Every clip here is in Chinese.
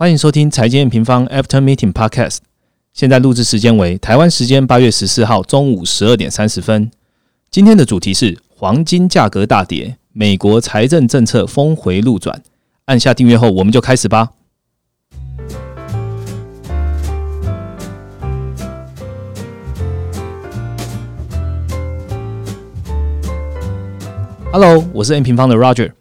欢迎收听财经平方 After Meeting Podcast。现在录制时间为台湾时间八月十四号中午十二点三十分。今天的主题是黄金价格大跌，美国财政政策峰回路转。按下订阅后，我们就开始吧。Hello，我是 N 平方的 Roger。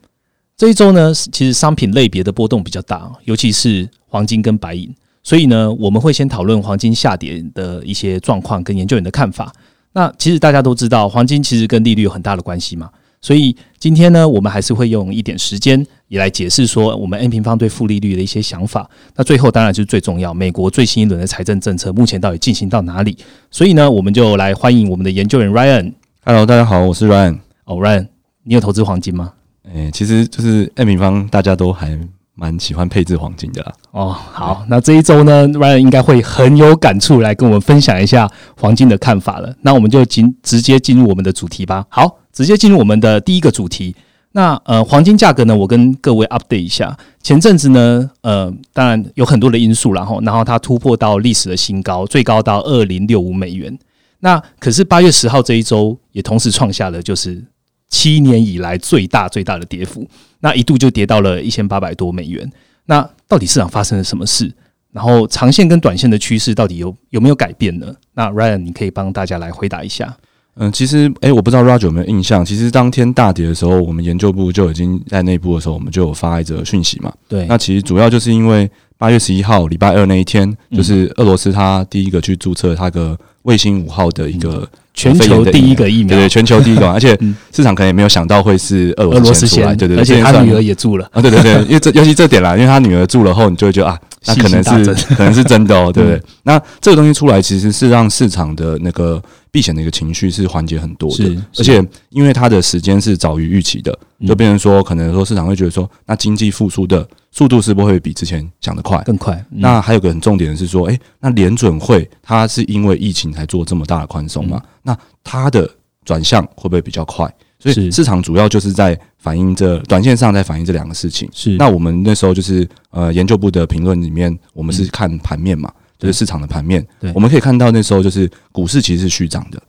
这一周呢，其实商品类别的波动比较大，尤其是黄金跟白银。所以呢，我们会先讨论黄金下跌的一些状况跟研究员的看法。那其实大家都知道，黄金其实跟利率有很大的关系嘛。所以今天呢，我们还是会用一点时间也来解释说，我们 N 平方对负利率的一些想法。那最后当然就是最重要，美国最新一轮的财政政策目前到底进行到哪里？所以呢，我们就来欢迎我们的研究员 Ryan。Hello，大家好，我是 Ryan。哦，Ryan，你有投资黄金吗？诶，其实就是 N 平方，大家都还蛮喜欢配置黄金的啦。哦，好，那这一周呢，Ryan 应该会很有感触，来跟我们分享一下黄金的看法了。那我们就进直接进入我们的主题吧。好，直接进入我们的第一个主题。那呃，黄金价格呢，我跟各位 update 一下。前阵子呢，呃，当然有很多的因素，然后然后它突破到历史的新高，最高到二零六五美元。那可是八月十号这一周也同时创下了就是。七年以来最大最大的跌幅，那一度就跌到了一千八百多美元。那到底市场发生了什么事？然后长线跟短线的趋势到底有有没有改变呢？那 Ryan，你可以帮大家来回答一下。嗯，其实，诶，我不知道 Roger 有没有印象。其实当天大跌的时候，我们研究部就已经在内部的时候，我们就有发一则讯息嘛。对。那其实主要就是因为八月十一号礼拜二那一天，就是俄罗斯他第一个去注册他个卫星五号的一个。全球第一个疫苗，对对，全球第一个，而且市场可能也没有想到会是俄罗斯先出来，对对，而且他女儿也住了。啊，对对对，因为这尤其这点啦，因为他女儿住了后，你就会觉得啊，那可能是可能是真的哦，对不对？那这个东西出来，其实是让市场的那个避险的一个情绪是缓解很多的，而且因为它的时间是早于预期的，就变成说，可能说市场会觉得说，那经济复苏的。速度是不会比之前想的快，更快。那还有个很重点的是说，诶，那联准会它是因为疫情才做这么大的宽松嘛？那它的转向会不会比较快？所以市场主要就是在反映这短线上在反映这两个事情。是。那我们那时候就是呃研究部的评论里面，我们是看盘面嘛，就是市场的盘面。对。我们可以看到那时候就是股市其实是虚涨的，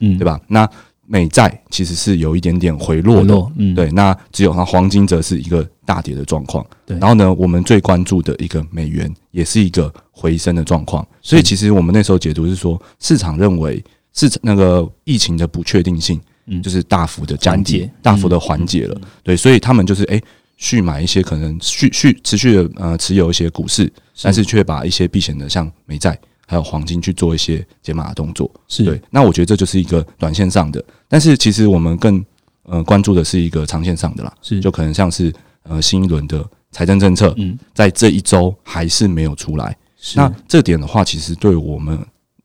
嗯，对吧？那美债其实是有一点点回落的，嗯，对。那只有那黄金则是一个大跌的状况，对。然后呢，我们最关注的一个美元也是一个回升的状况。所以其实我们那时候解读是说，市场认为市场那个疫情的不确定性，嗯，就是大幅的降低，大幅的缓解了。对，所以他们就是诶续买一些可能续续持续的呃持有一些股市，但是却把一些避险的像美债。还有黄金去做一些解码的动作，是对。那我觉得这就是一个短线上的，但是其实我们更呃关注的是一个长线上的啦，是就可能像是呃新一轮的财政政策，嗯，在这一周还是没有出来。那这点的话，其实对我们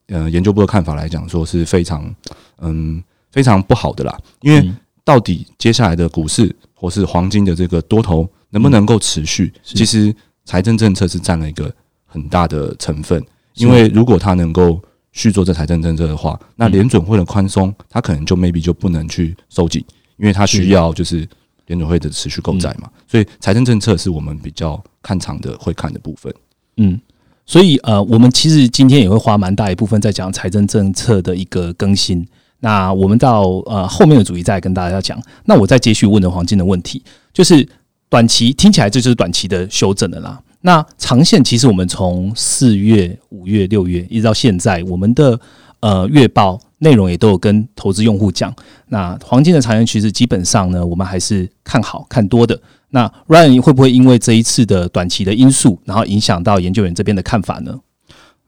呃研究部的看法来讲，说是非常嗯非常不好的啦。因为到底接下来的股市或是黄金的这个多头能不能够持续，其实财政政策是占了一个很大的成分。因为如果它能够续做这财政政策的话，那联准会的宽松，它可能就 maybe 就不能去收紧，因为它需要就是联准会的持续购债嘛。所以财政政策是我们比较看长的会看的部分。嗯，所以呃，我们其实今天也会花蛮大一部分在讲财政政策的一个更新。那我们到呃后面的主题再跟大家讲。那我再继续问的黄金的问题，就是短期听起来这就是短期的修正的啦。那长线其实我们从四月、五月、六月一直到现在，我们的呃月报内容也都有跟投资用户讲。那黄金的长线趋势基本上呢，我们还是看好看多的。那 Ryan 会不会因为这一次的短期的因素，然后影响到研究员这边的看法呢？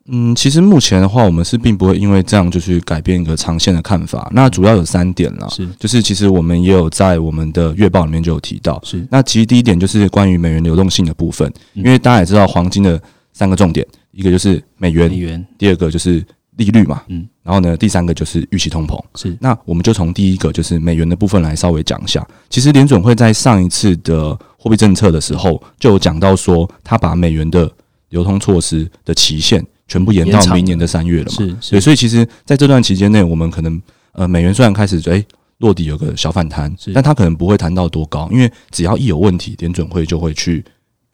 嗯，其实目前的话，我们是并不会因为这样就去改变一个长线的看法。那主要有三点啦，是。就是其实我们也有在我们的月报里面就有提到，是。那其实第一点就是关于美元流动性的部分，因为大家也知道黄金的三个重点，一个就是美元，美元，第二个就是利率嘛，嗯，然后呢，第三个就是预期通膨，是。那我们就从第一个就是美元的部分来稍微讲一下。其实联准会在上一次的货币政策的时候就有讲到说，他把美元的流通措施的期限。全部延到明年的三月了嘛？是，所以其实在这段期间内，我们可能呃美元虽然开始诶落底有个小反弹，但它可能不会弹到多高，因为只要一有问题，联准会就会去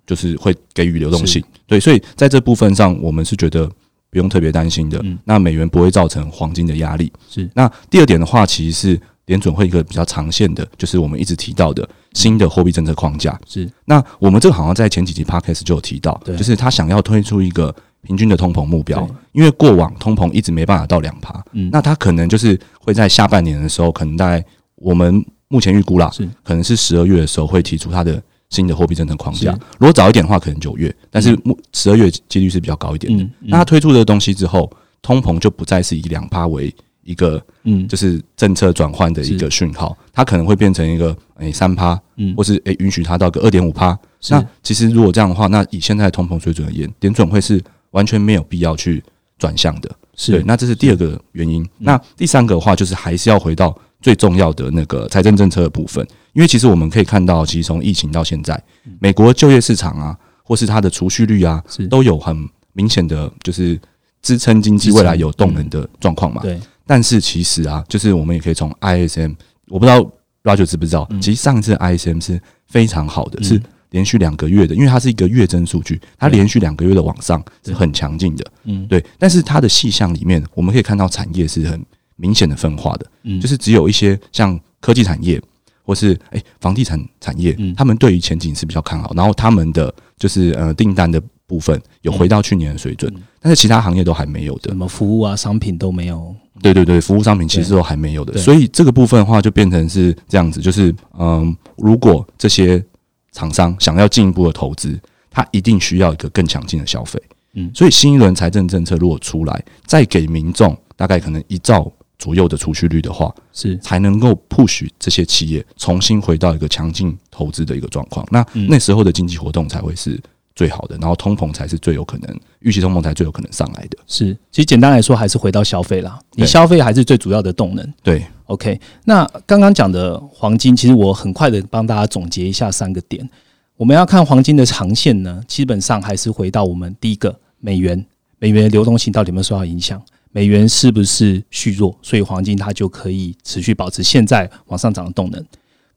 就是会给予流动性。对，所以在这部分上，我们是觉得不用特别担心的。那美元不会造成黄金的压力。是。那第二点的话，其实是联准会一个比较长线的，就是我们一直提到的新的货币政策框架。是。那我们这个好像在前几集 podcast 就有提到，就是他想要推出一个平均的通膨目标，因为过往通膨一直没办法到两趴。嗯。那它可能就是会在下半年的时候，可能在我们目前预估啦，是可能是十二月的时候会提出它的。新的货币政策框架，如果早一点的话，可能九月，但是十二月几率是比较高一点的。那它推出这个东西之后，通膨就不再是以两趴为一个，嗯，就是政策转换的一个讯号，它可能会变成一个诶三趴，嗯，或是诶允许它到个二点五趴。那其实如果这样的话，那以现在的通膨水准而言，点准会是完全没有必要去转向的。是，那这是第二个原因。那第三个的话，就是还是要回到。最重要的那个财政政策的部分，因为其实我们可以看到，其实从疫情到现在，美国就业市场啊，或是它的储蓄率啊，都有很明显的就是支撑经济未来有动能的状况嘛。对。但是其实啊，就是我们也可以从 ISM，我不知道 Roger 知不知道，其实上一次 ISM 是非常好的，是连续两个月的，因为它是一个月增数据，它连续两个月的往上是很强劲的。嗯，对。但是它的细项里面，我们可以看到产业是很。明显的分化的，嗯，就是只有一些像科技产业或是诶房地产产业，他们对于前景是比较看好，然后他们的就是呃订单的部分有回到去年的水准，但是其他行业都还没有的，什么服务啊商品都没有，对对对，服务商品其实都还没有的，所以这个部分的话就变成是这样子，就是嗯，如果这些厂商想要进一步的投资，它一定需要一个更强劲的消费，嗯，所以新一轮财政政策如果出来，再给民众大概可能一兆。左右的储蓄率的话，是才能够 push 这些企业重新回到一个强劲投资的一个状况。那那时候的经济活动才会是最好的，然后通膨才是最有可能预期通膨才最有可能上来的。是，其实简单来说，还是回到消费啦。你消费还是最主要的动能。对，OK。那刚刚讲的黄金，其实我很快的帮大家总结一下三个点。我们要看黄金的长线呢，基本上还是回到我们第一个美元，美元流动性到底有没有受到影响？美元是不是虚弱，所以黄金它就可以持续保持现在往上涨的动能。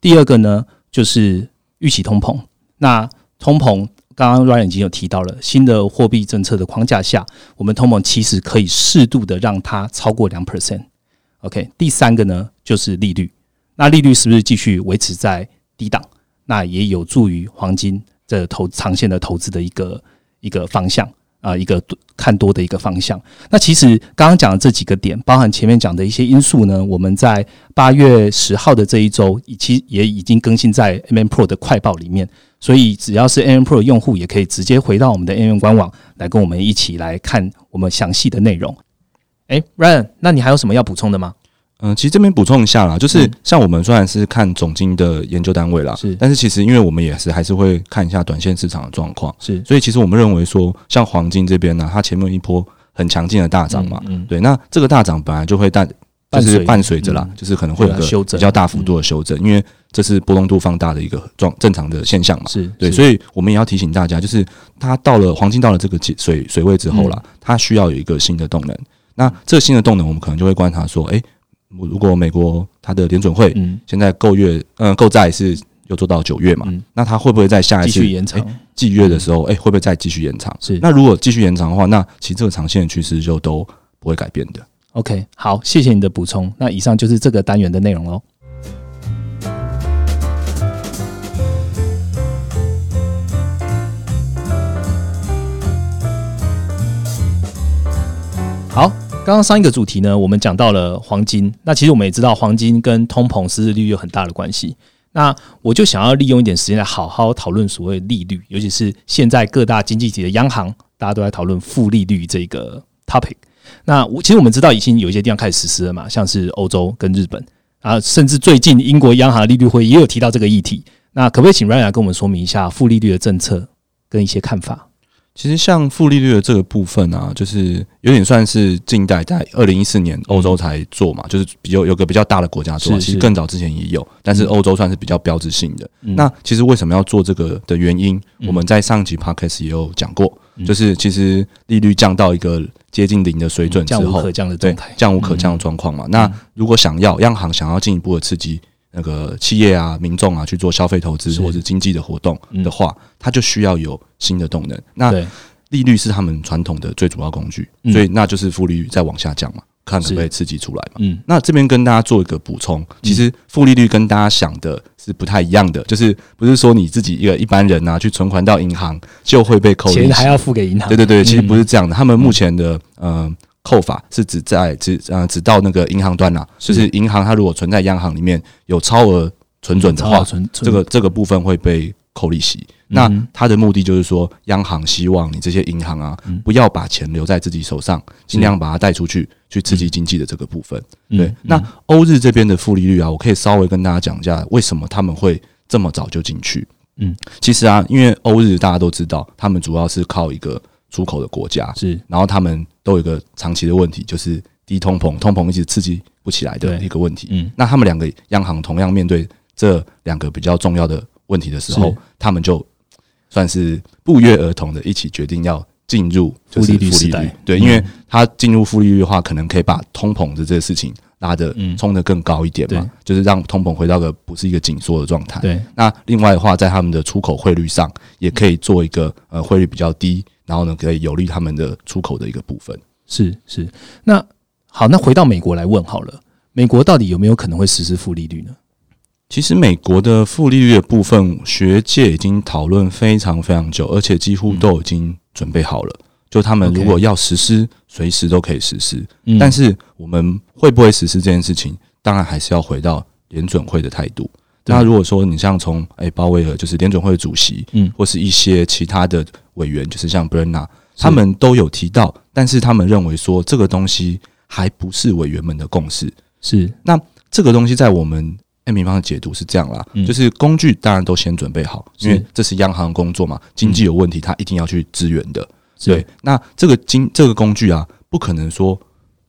第二个呢，就是预期通膨。那通膨刚刚 Ryan 已经有提到了，新的货币政策的框架下，我们通膨其实可以适度的让它超过两 percent。OK，第三个呢就是利率。那利率是不是继续维持在低档？那也有助于黄金的投长线的投资的一个一个方向。啊，一个看多的一个方向。那其实刚刚讲的这几个点，包含前面讲的一些因素呢，我们在八月十号的这一周，其也已经更新在 M N Pro 的快报里面。所以只要是 M N Pro 的用户，也可以直接回到我们的 M N 官网来跟我们一起来看我们详细的内容。哎，Ryan，那你还有什么要补充的吗？嗯，其实这边补充一下啦，就是像我们虽然是看总经的研究单位啦，是，但是其实因为我们也是还是会看一下短线市场的状况，是，所以其实我们认为说，像黄金这边呢，它前面一波很强劲的大涨嘛，嗯，对，那这个大涨本来就会带，就是伴随着啦，就是可能会有个比较大幅度的修正，因为这是波动度放大的一个状正常的现象嘛，是对，所以我们也要提醒大家，就是它到了黄金到了这个水水位之后了，它需要有一个新的动能，那这个新的动能，我们可能就会观察说，哎。如果美国它的联准会现在购月嗯购债是有做到九月嘛？那它会不会在下一次延长季月的时候，哎，会不会再继续延长？是。那如果继续延长的话，那其实这个长线的趋势就都不会改变的。OK，好，谢谢你的补充。那以上就是这个单元的内容喽。好。刚刚上一个主题呢，我们讲到了黄金。那其实我们也知道，黄金跟通膨、实质利率有很大的关系。那我就想要利用一点时间来好好讨论所谓利率，尤其是现在各大经济体的央行，大家都在讨论负利率这个 topic。那我其实我们知道，已经有一些地方开始实施了嘛，像是欧洲跟日本啊，甚至最近英国央行利率会也有提到这个议题。那可不可以请 Ryan 跟我们说明一下负利率的政策跟一些看法？其实像负利率的这个部分啊，就是有点算是近代在二零一四年欧洲才做嘛，就是比较有个比较大的国家做，其实更早之前也有，但是欧洲算是比较标志性的。那其实为什么要做这个的原因，我们在上集 podcast 也有讲过，就是其实利率降到一个接近零的水准之后，降无可降的状态，降无可降的状况嘛。那如果想要央行想要进一步的刺激那个企业啊、民众啊去做消费投资或者经济的活动的话，它就需要有新的动能。那利率是他们传统的最主要工具，所以那就是负利率再往下降嘛。看可不可以刺激出来嘛？嗯，那这边跟大家做一个补充，其实负利率跟大家想的是不太一样的，就是不是说你自己一个一般人啊去存款到银行就会被扣钱，还要付给银行。对对对，其实不是这样的。他们目前的呃扣法是指在只呃只到那个银行端呐，就是银行它如果存在央行里面有超额存准的话，这个这个部分会被。扣利息，那它的目的就是说，央行希望你这些银行啊，不要把钱留在自己手上，尽量把它带出去，去刺激经济的这个部分。对，那欧日这边的负利率啊，我可以稍微跟大家讲一下，为什么他们会这么早就进去？嗯，其实啊，因为欧日大家都知道，他们主要是靠一个出口的国家，是，然后他们都有一个长期的问题，就是低通膨，通膨一直刺激不起来的一个问题。嗯，那他们两个央行同样面对这两个比较重要的。问题的时候，他们就算是不约而同的一起决定要进入负利率时代。对，因为他进入负利率的话，可能可以把通膨的这个事情拉的冲得更高一点嘛，就是让通膨回到个不是一个紧缩的状态。对，那另外的话，在他们的出口汇率上，也可以做一个呃汇率比较低，然后呢，可以有利他们的出口的一个部分。是是，那好，那回到美国来问好了，美国到底有没有可能会实施负利率呢？其实美国的负利率的部分，学界已经讨论非常非常久，而且几乎都已经准备好了。就他们如果要实施，随时都可以实施。但是我们会不会实施这件事情，当然还是要回到联准会的态度。那如果说你像从诶鲍威尔就是联准会的主席，嗯，或是一些其他的委员，就是像 b r e n n a 他们都有提到，但是他们认为说这个东西还不是委员们的共识。是。那这个东西在我们。M 平方的解读是这样啦，就是工具当然都先准备好，因为这是央行工作嘛，经济有问题，他一定要去支援的。对，那这个经这个工具啊，不可能说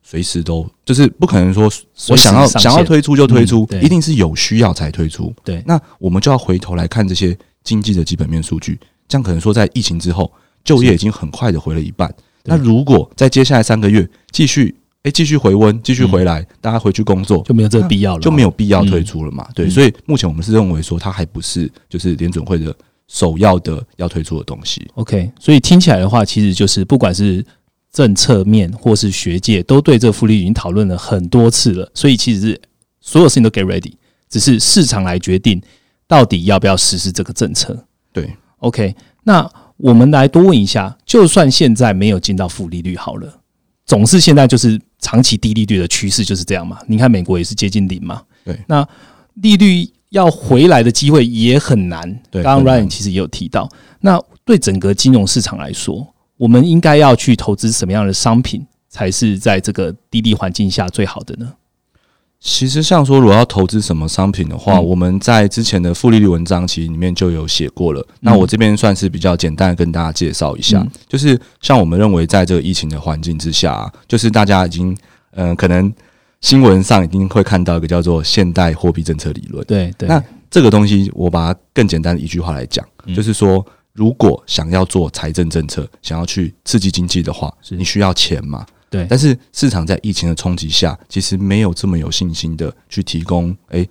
随时都，就是不可能说我想要想要推出就推出，一定是有需要才推出。对，那我们就要回头来看这些经济的基本面数据，这样可能说在疫情之后，就业已经很快的回了一半。那如果在接下来三个月继续。哎，继续回温，继续回来，大家回去工作就没有这个必要了，就没有必要推出了嘛？对，所以目前我们是认为说，它还不是就是联准会的首要的要推出的东西。OK，所以听起来的话，其实就是不管是政策面或是学界，都对这个复利已经讨论了很多次了。所以其实是所有事情都 get ready，只是市场来决定到底要不要实施这个政策。对，OK，那我们来多问一下，就算现在没有进到负利率好了，总是现在就是。长期低利率的趋势就是这样嘛？你看美国也是接近零嘛？对，那利率要回来的机会也很难。对，刚刚 Ryan 其实也有提到，那对整个金融市场来说，我们应该要去投资什么样的商品，才是在这个低利环境下最好的呢？其实，像说如果要投资什么商品的话，我们在之前的负利率文章其实里面就有写过了。那我这边算是比较简单的跟大家介绍一下，就是像我们认为在这个疫情的环境之下，啊就是大家已经嗯，可能新闻上一定会看到一个叫做现代货币政策理论。对对。那这个东西，我把它更简单的一句话来讲，就是说，如果想要做财政政策，想要去刺激经济的话，你需要钱嘛？对，但是市场在疫情的冲击下，其实没有这么有信心的去提供，哎，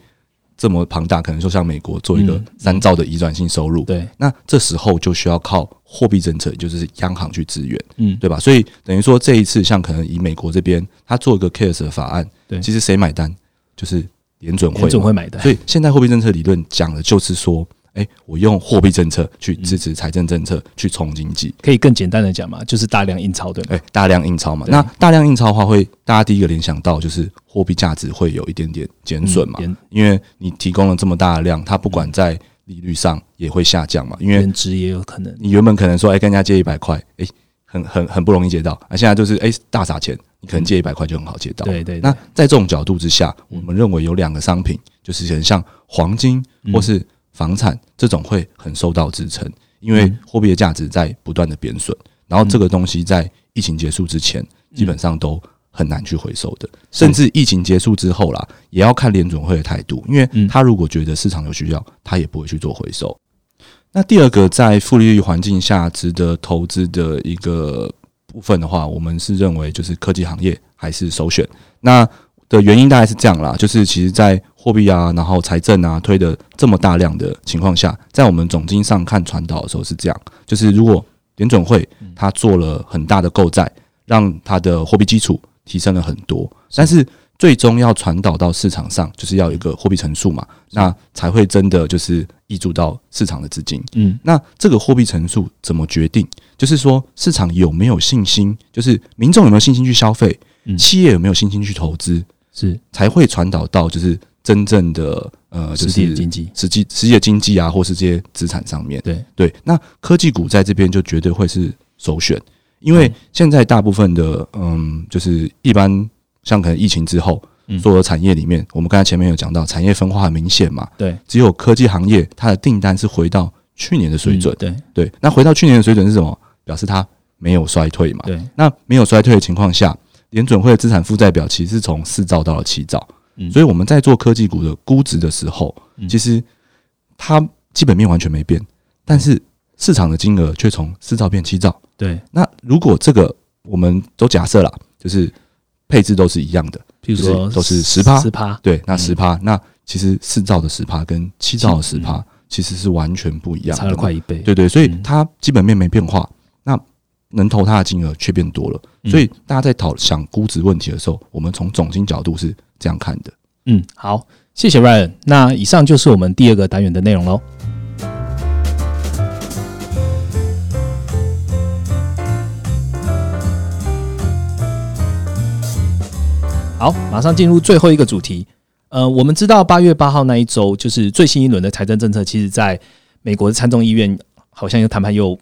这么庞大，可能说像美国做一个三兆的移转性收入，对，那这时候就需要靠货币政策，就是央行去支援，嗯，对吧？所以等于说这一次，像可能以美国这边，他做一个 CARES 的法案，对，其实谁买单？就是联准会，联准会买单。所以现在货币政策理论讲的就是说。哎，我用货币政策去支持财政政策，去冲经济，可以更简单的讲嘛，就是大量印钞对哎，大量印钞嘛。那大量印钞的话，会大家第一个联想到就是货币价值会有一点点减损嘛，因为你提供了这么大的量，它不管在利率上也会下降嘛，因为值也有可能。你原本可能说，哎，跟人家借一百块，哎，很很很不容易借到，啊，现在就是哎大撒钱，你可能借一百块就很好借到。对对。那在这种角度之下，我们认为有两个商品，就是很像黄金或是。房产这种会很受到支撑，因为货币的价值在不断的贬损，然后这个东西在疫情结束之前基本上都很难去回收的，甚至疫情结束之后啦，也要看联准会的态度，因为他如果觉得市场有需要，他也不会去做回收。那第二个在负利率环境下值得投资的一个部分的话，我们是认为就是科技行业还是首选。那的原因大概是这样啦，就是其实，在货币啊，然后财政啊推的这么大量的情况下，在我们总经上看传导的时候是这样，就是如果联准会它做了很大的购债，让它的货币基础提升了很多，但是最终要传导到市场上，就是要有一个货币乘数嘛，那才会真的就是溢注到市场的资金。嗯，那这个货币乘数怎么决定？就是说市场有没有信心，就是民众有没有信心去消费，企业有没有信心去投资，是才会传导到就是真正的呃，实际经济、实际实际的经济啊，或是这些资产上面。对对，那科技股在这边就绝对会是首选，因为现在大部分的嗯，就是一般。像可能疫情之后，所有产业里面，我们刚才前面有讲到，产业分化很明显嘛。对，只有科技行业它的订单是回到去年的水准。对对，那回到去年的水准是什么？表示它没有衰退嘛。对，那没有衰退的情况下，联准会的资产负债表其实是从四兆到了七兆。嗯，所以我们在做科技股的估值的时候，其实它基本面完全没变，但是市场的金额却从四兆变七兆。对，那如果这个我们都假设了，就是。配置都是一样的，譬如说都是十趴，十趴，对，那十趴，那其实四兆的十趴跟七兆的十趴其实是完全不一样，差了快一倍，对对，所以它基本面没变化，那能投它的金额却变多了，所以大家在讨想估值问题的时候，我们从总金角度是这样看的。嗯，好，谢谢 Ryan，那以上就是我们第二个单元的内容喽。好，马上进入最后一个主题。呃，我们知道八月八号那一周就是最新一轮的财政政策，其实在美国的参众议院好像又谈判又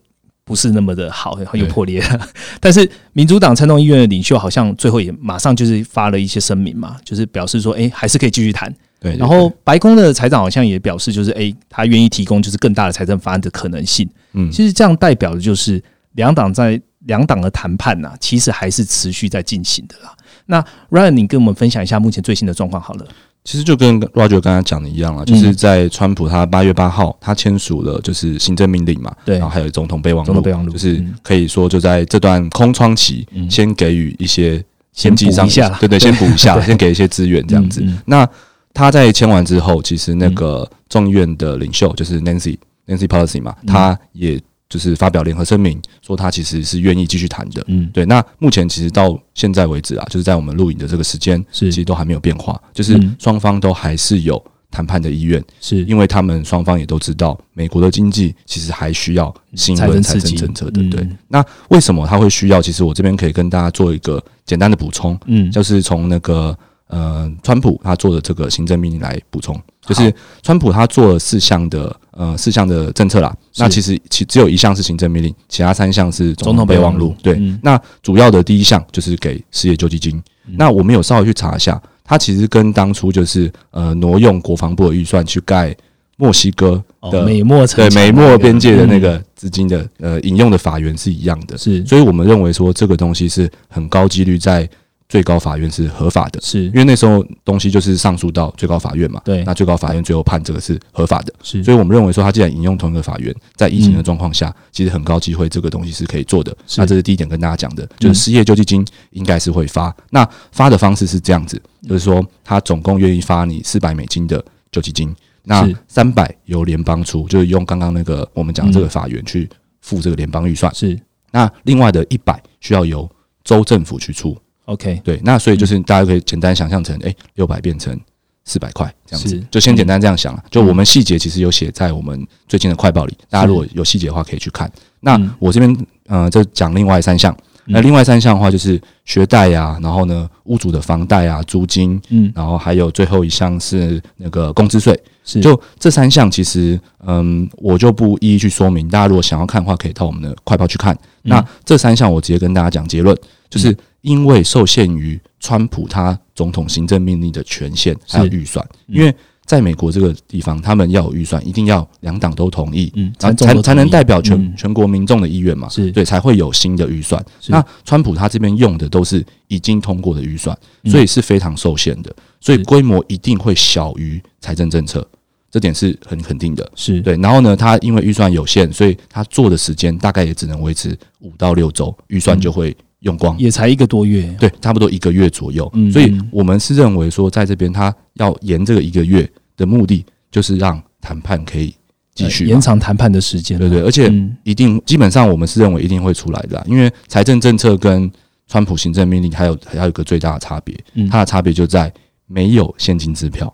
不是那么的好，又破裂了。但是民主党参众议院的领袖好像最后也马上就是发了一些声明嘛，就是表示说，哎，还是可以继续谈。对。然后白宫的财长好像也表示，就是哎，他愿意提供就是更大的财政方案的可能性。嗯，其实这样代表的就是两党在两党的谈判呐，其实还是持续在进行的啦。那 Ryan，你跟我们分享一下目前最新的状况好了。其实就跟 Roger 刚才讲的一样了，就是在川普他八月八号他签署了就是行政命令嘛，对，然后还有总统备忘录，总统备忘录就是可以说就在这段空窗期，先给予一些先补一下，对对，先补一下，先给一些资源这样子。那他在签完之后，其实那个众议院的领袖就是 Nancy Nancy Pelosi 嘛，他也。就是发表联合声明，说他其实是愿意继续谈的。嗯，对。那目前其实到现在为止啊，就是在我们录影的这个时间，其实都还没有变化。就是双方都还是有谈判的意愿，是因为他们双方也都知道，美国的经济其实还需要新一轮财政政策的。对。那为什么他会需要？其实我这边可以跟大家做一个简单的补充。嗯，就是从那个。呃，川普他做的这个行政命令来补充，就是川普他做了四项的呃四项的政策啦。那其实其只有一项是行政命令，其他三项是总统备忘录。对，那主要的第一项就是给失业救济金。那我们有稍微去查一下，它其实跟当初就是呃挪用国防部的预算去盖墨西哥的美墨对美墨边界的那个资金的呃引用的法源是一样的。是，所以我们认为说这个东西是很高几率在。最高法院是合法的，是因为那时候东西就是上诉到最高法院嘛？对，那最高法院最后判这个是合法的，是，所以我们认为说，他既然引用同一个法院，在疫情的状况下，其实很高机会这个东西是可以做的。那这是第一点跟大家讲的，就是失业救济金应该是会发。那发的方式是这样子，就是说他总共愿意发你四百美金的救济金，那三百由联邦出，就是用刚刚那个我们讲这个法院去付这个联邦预算，是。那另外的一百需要由州政府去出。OK，对，那所以就是大家可以简单想象成，哎，六百变成四百块这样子，就先简单这样想了。就我们细节其实有写在我们最近的快报里，大家如果有细节的话可以去看。那我这边呃，就讲另外三项。那另外三项的话就是学贷呀，然后呢，屋主的房贷啊，租金，嗯，然后还有最后一项是那个工资税。是，就这三项其实，嗯，我就不一一去说明。大家如果想要看的话，可以到我们的快报去看。那这三项我直接跟大家讲结论，就是。因为受限于川普他总统行政命令的权限还有预算，因为在美国这个地方，他们要有预算，一定要两党都同意，嗯，才才才能代表全全国民众的意愿嘛，是。对，才会有新的预算。那川普他这边用的都是已经通过的预算，所以是非常受限的，所以规模一定会小于财政政策，这点是很肯定的，是。对。然后呢，他因为预算有限，所以他做的时间大概也只能维持五到六周，预算就会。用光，也才一个多月，对，差不多一个月左右。嗯所以我们是认为说，在这边他要延这个一个月的目的，就是让谈判可以继续嘛。延长谈判的时间，对对，而且嗯。一定基本上我们是认为一定会出来的，因为财政政策跟川普行政命令还有还有一个最大的差别，嗯。它的差别就在没有现金支票，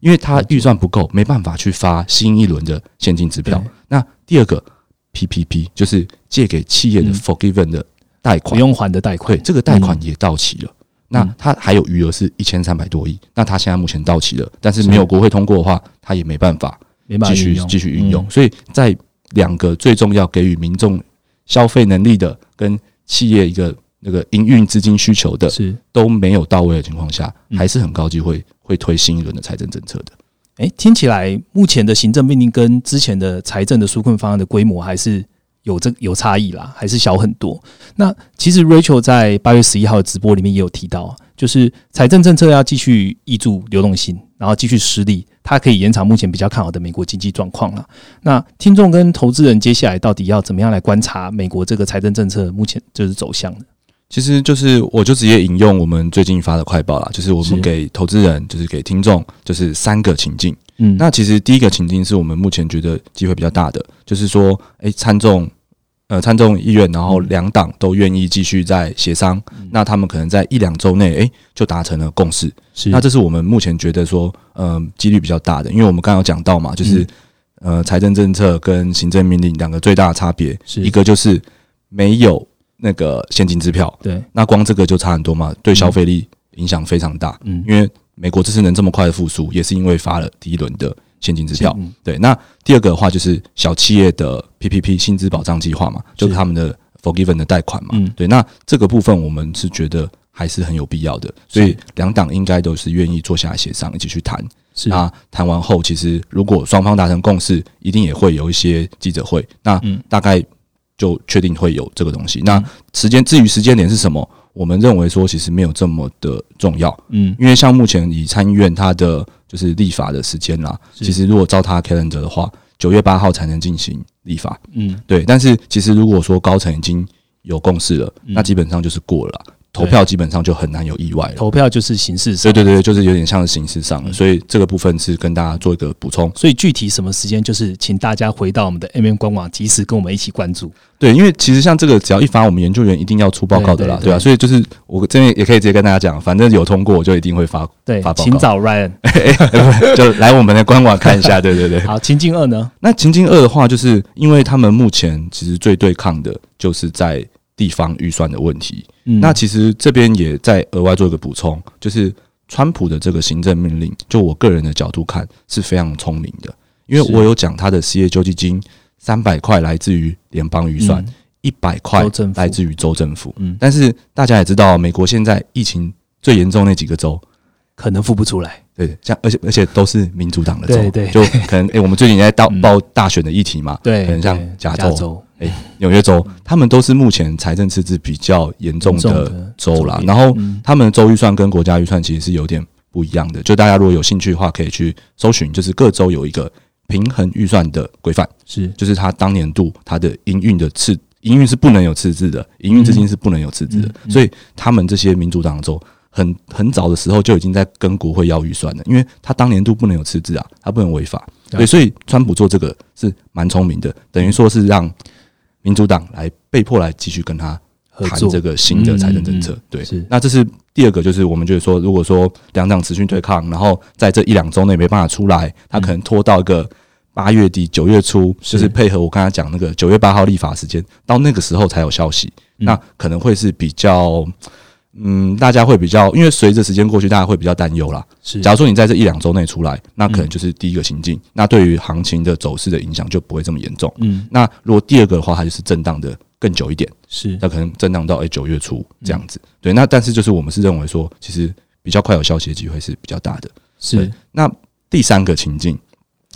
因为他预算不够，没办法去发新一轮的现金支票。那第二个 PPP 就是借给企业的嗯。forgiven 的贷款，不用还的贷款对，这个贷款也到期了。那嗯它还有余额是一千三百多亿，那它现在目前到期了，但是没有国会通过的话，它也没办法继续继续运用。嗯所以在两个最重要给予民众消费能力的跟企业一个那个营运资金需求的是。都没有到位的情况下，嗯还是很高机会会推新一轮的财政政策的。哎，听起来目前的行政命令跟之前的财政的纾困方案的规模还是有这有差异啦，还是小很多。那其实 Rachel 在八月十一号的直播里面也有提到，就是财政政策要继续挹注流动性，然后继续施力，它可以延长目前比较看好的美国经济状况了。那听众跟投资人接下来到底要怎么样来观察美国这个财政政策目前就是走向的？其实就是我就直接引用我们最近发的快报啦，就是我们给投资人，就是给听众，就是三个情境。嗯，那其实第一个情境是我们目前觉得机会比较大的，就是说，诶，参众呃参众议院，然后两党都愿意继续在协商，那他们可能在一两周内，诶，就达成了共识。是。那这是我们目前觉得说，呃，几率比较大的，因为我们刚刚有讲到嘛，就是、呃，财政政策跟行政命令两个最大的差别，是。一个就是没有那个现金支票，对，那光这个就差很多嘛，对消费力影响非常大。嗯，因为美国这次能这么快的复苏，也是因为发了第一轮的现金支票。嗯对，那第二个的话就是小企业的 PPP 薪资保障计划嘛，就是他们的 forgiven 的贷款嘛。嗯对，那这个部分我们是觉得还是很有必要的，所以两党应该都是愿意坐下来协商，一起去谈。是那谈完后，其实如果双方达成共识，一定也会有一些记者会。那嗯大概就确定会有这个东西。那时间至于时间点是什么，我们认为说其实没有这么的重要。嗯。因为像目前以参议院它的就是立法的时间啦，其实如果照它 calendar 的话，九月八号才能进行立法。嗯。对，但是其实如果说高层已经有共识了，嗯。那基本上就是过了啦，投票基本上就很难有意外了。投票就是形式上对对对，就是有点像是形式上所以这个部分是跟大家做一个补充。所以具体什么时间，就是请大家回到我们的 M M 官网，及时跟我们一起关注。对，因为其实像这个，只要一发，我们研究员一定要出报告的啦，对吧、所以就是我这边也可以直接跟大家讲，反正有通过，我就一定会发，对发，报告请找 Ryan。就来我们的官网看一下。对对对。好，情境二呢？那情境二的话，就是因为他们目前其实最对抗的就是在地方预算的问题。嗯。那其实这边也在额外做一个补充，就是川普的这个行政命令，就我个人的角度看是非常聪明的，因为我有讲他的失业救济金三百块来自于联邦预算，嗯。一百块来自于州政府。嗯，但是大家也知道，美国现在疫情最严重那几个州，可能付不出来。对，像而且而且都是民主党的州，对对。就可能诶、我们最近也在报嗯。报大选的议题嘛，对，可能像对加州州纽约州，他们都是目前财政赤字比较严重的的州啦。然后嗯他们的州预算跟国家预算其实是有点不一样的，就大家如果有兴趣的话，可以去搜寻，就是各州有一个平衡预算的规范，是就是他当年度他的营运的赤营运是不能有赤字的，营运资金是不能有赤字的所以他们这些民主党州。很很早的时候就已经在跟国会要预算了，因为他当年度不能有赤字啊，他不能违法，对对，所以川普做这个是蛮聪明的，等于说是让民主党来被迫来继续跟他谈这个新的财政政策嗯嗯嗯。对是，那这是第二个，就是我们觉得说，如果说两党持续对抗，然后在这一两周内没办法出来，他可能拖到一个八月底九月初，就是配合我刚才讲那个九月八号立法时间，到那个时候才有消息，嗯那可能会是比较。嗯，大家会比较，因为随着时间过去，大家会比较担忧啦。是假如说你在这一两周内出来，那可能嗯就是第一个行径，那对于行情的走势的影响就不会这么严重。嗯那如果第二个的话，它就是震荡的更久一点，是那可能震荡到诶九月初这样子。对，那但是就是我们是认为说，其实比较快有消息的机会是比较大的。是那第三个情境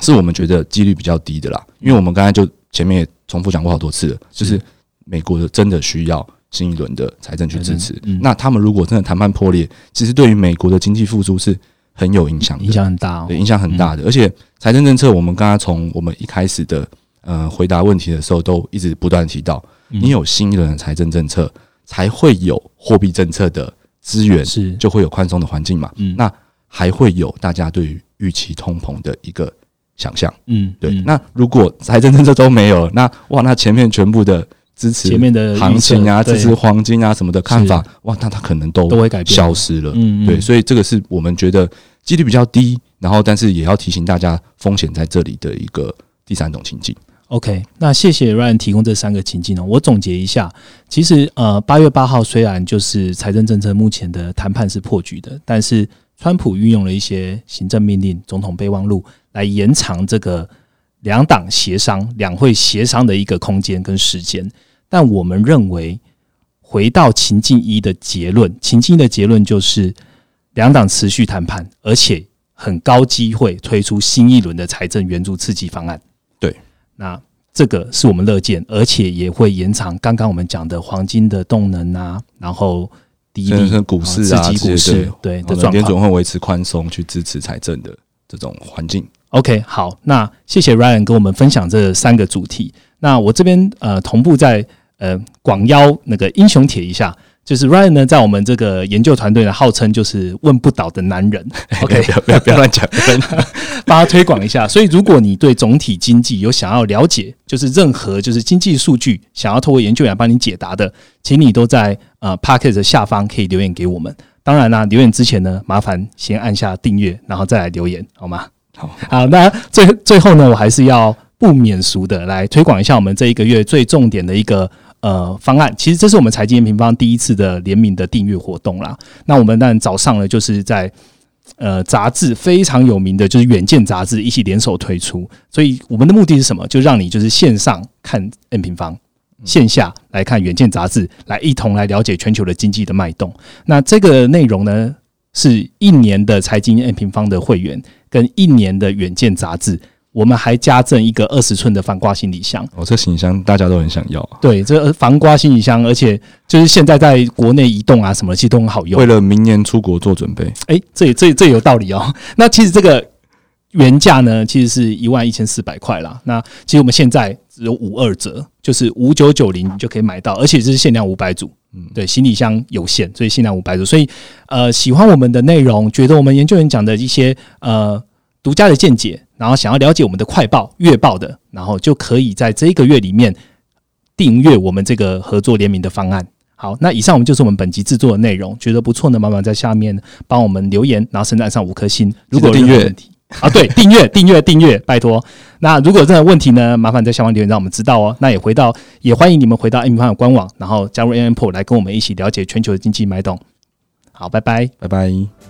是我们觉得几率比较低的啦，因为我们刚才就前面也重复讲过好多次了，就是美国的真的需要新一轮的财政去支持嗯。那他们如果真的谈判破裂，其实对于美国的经济复苏是很有影响的，影响很大哦对，。影响很大的。而且财政政策，我们刚刚从我们一开始的呃回答问题的时候，都一直不断提到，嗯你有新一轮的财政政策，才会有货币政策的资源，是就会有宽松的环境嘛。嗯，那还会有大家对于预期通膨的一个想象。嗯，对。那如果财政政策都没有，那哇，那前面全部的支持前面的行情啊，支持黄金啊什么的看法，哇，那它可能都都会改变消失了。嗯，对。所以这个是我们觉得几率比较低，然后但是也要提醒大家风险在这里的一个第三种情境。OK，那谢谢 Ryan 提供这三个情境哦。我总结一下，其实呃，八月八号虽然就是财政政策目前的谈判是破局的，但是川普运用了一些行政命令、总统备忘录来延长这个两党协商、两会协商的一个空间跟时间。但我们认为，回到情境一的结论，情境一的结论就是两党持续谈判，而且很高机会推出新一轮的财政援助刺激方案。对。那这个是我们乐见，而且也会延长刚刚我们讲的黄金的动能啊，然后低利股市啊，刺激股市对的状况，总会维持宽松去支持财政的这种环境。OK，好，那谢谢 Ryan 跟我们分享这三个主题。那我这边呃同步在呃广邀那个英雄帖一下。就是 Ryan 呢，在我们这个研究团队呢，号称就是问不倒的男人。OK，不要不要乱讲，帮他推广一下。所以，如果你对总体经济有想要了解，就是任何就是经济数据想要透过研究员帮你解答的，请你都在呃 p a c k e t 的下方可以留言给我们。当然啦，留言之前呢，麻烦先按下订阅，然后再来留言，好吗？好，好，那最最后呢，我还是要不免俗的来推广一下我们这一个月最重点的一个。呃，方案其实这是我们财经平方第一次的联名的订阅活动啦。那我们当然早上呢，就是在呃杂志非常有名的就是《远见》杂志一起联手推出。所以我们的目的是什么？就让你就是线上看 N 平方，线下来看《远见》杂志，来一同来了解全球的经济的脉动。那这个内容呢，是一年的财经 N 平方的会员跟一年的《远见》杂志。我们还加赠一个二十寸的防刮行李箱。哦，这行李箱大家都很想要。对，这防刮行李箱，而且就是现在在国内移动啊，什么其实都很好用。为了明年出国做准备。哎，这这这有道理哦。那其实这个原价呢，其实是一万一千四百块啦。那其实我们现在只有五二折，就是五九九零就可以买到，而且这是限量五百组。嗯，对，行李箱有限，所以限量五百组。所以呃，喜欢我们的内容，觉得我们研究员讲的一些呃。独家的见解，然后想要了解我们的快报、月报的，然后就可以在这一个月里面订阅我们这个合作联名的方案。好，那以上我们就是我们本集制作的内容，觉得不错呢，麻烦在下面帮我们留言，然后甚至按上五颗星。如果订阅啊，对，订阅、订阅、订阅，拜托。那如果有任何问题呢，麻烦在下方留言让我们知道哦。那也回到，也欢迎你们回到 M 方的官网，然后加入 M P 来跟我们一起了解全球的经济脉动。好，拜拜，拜拜。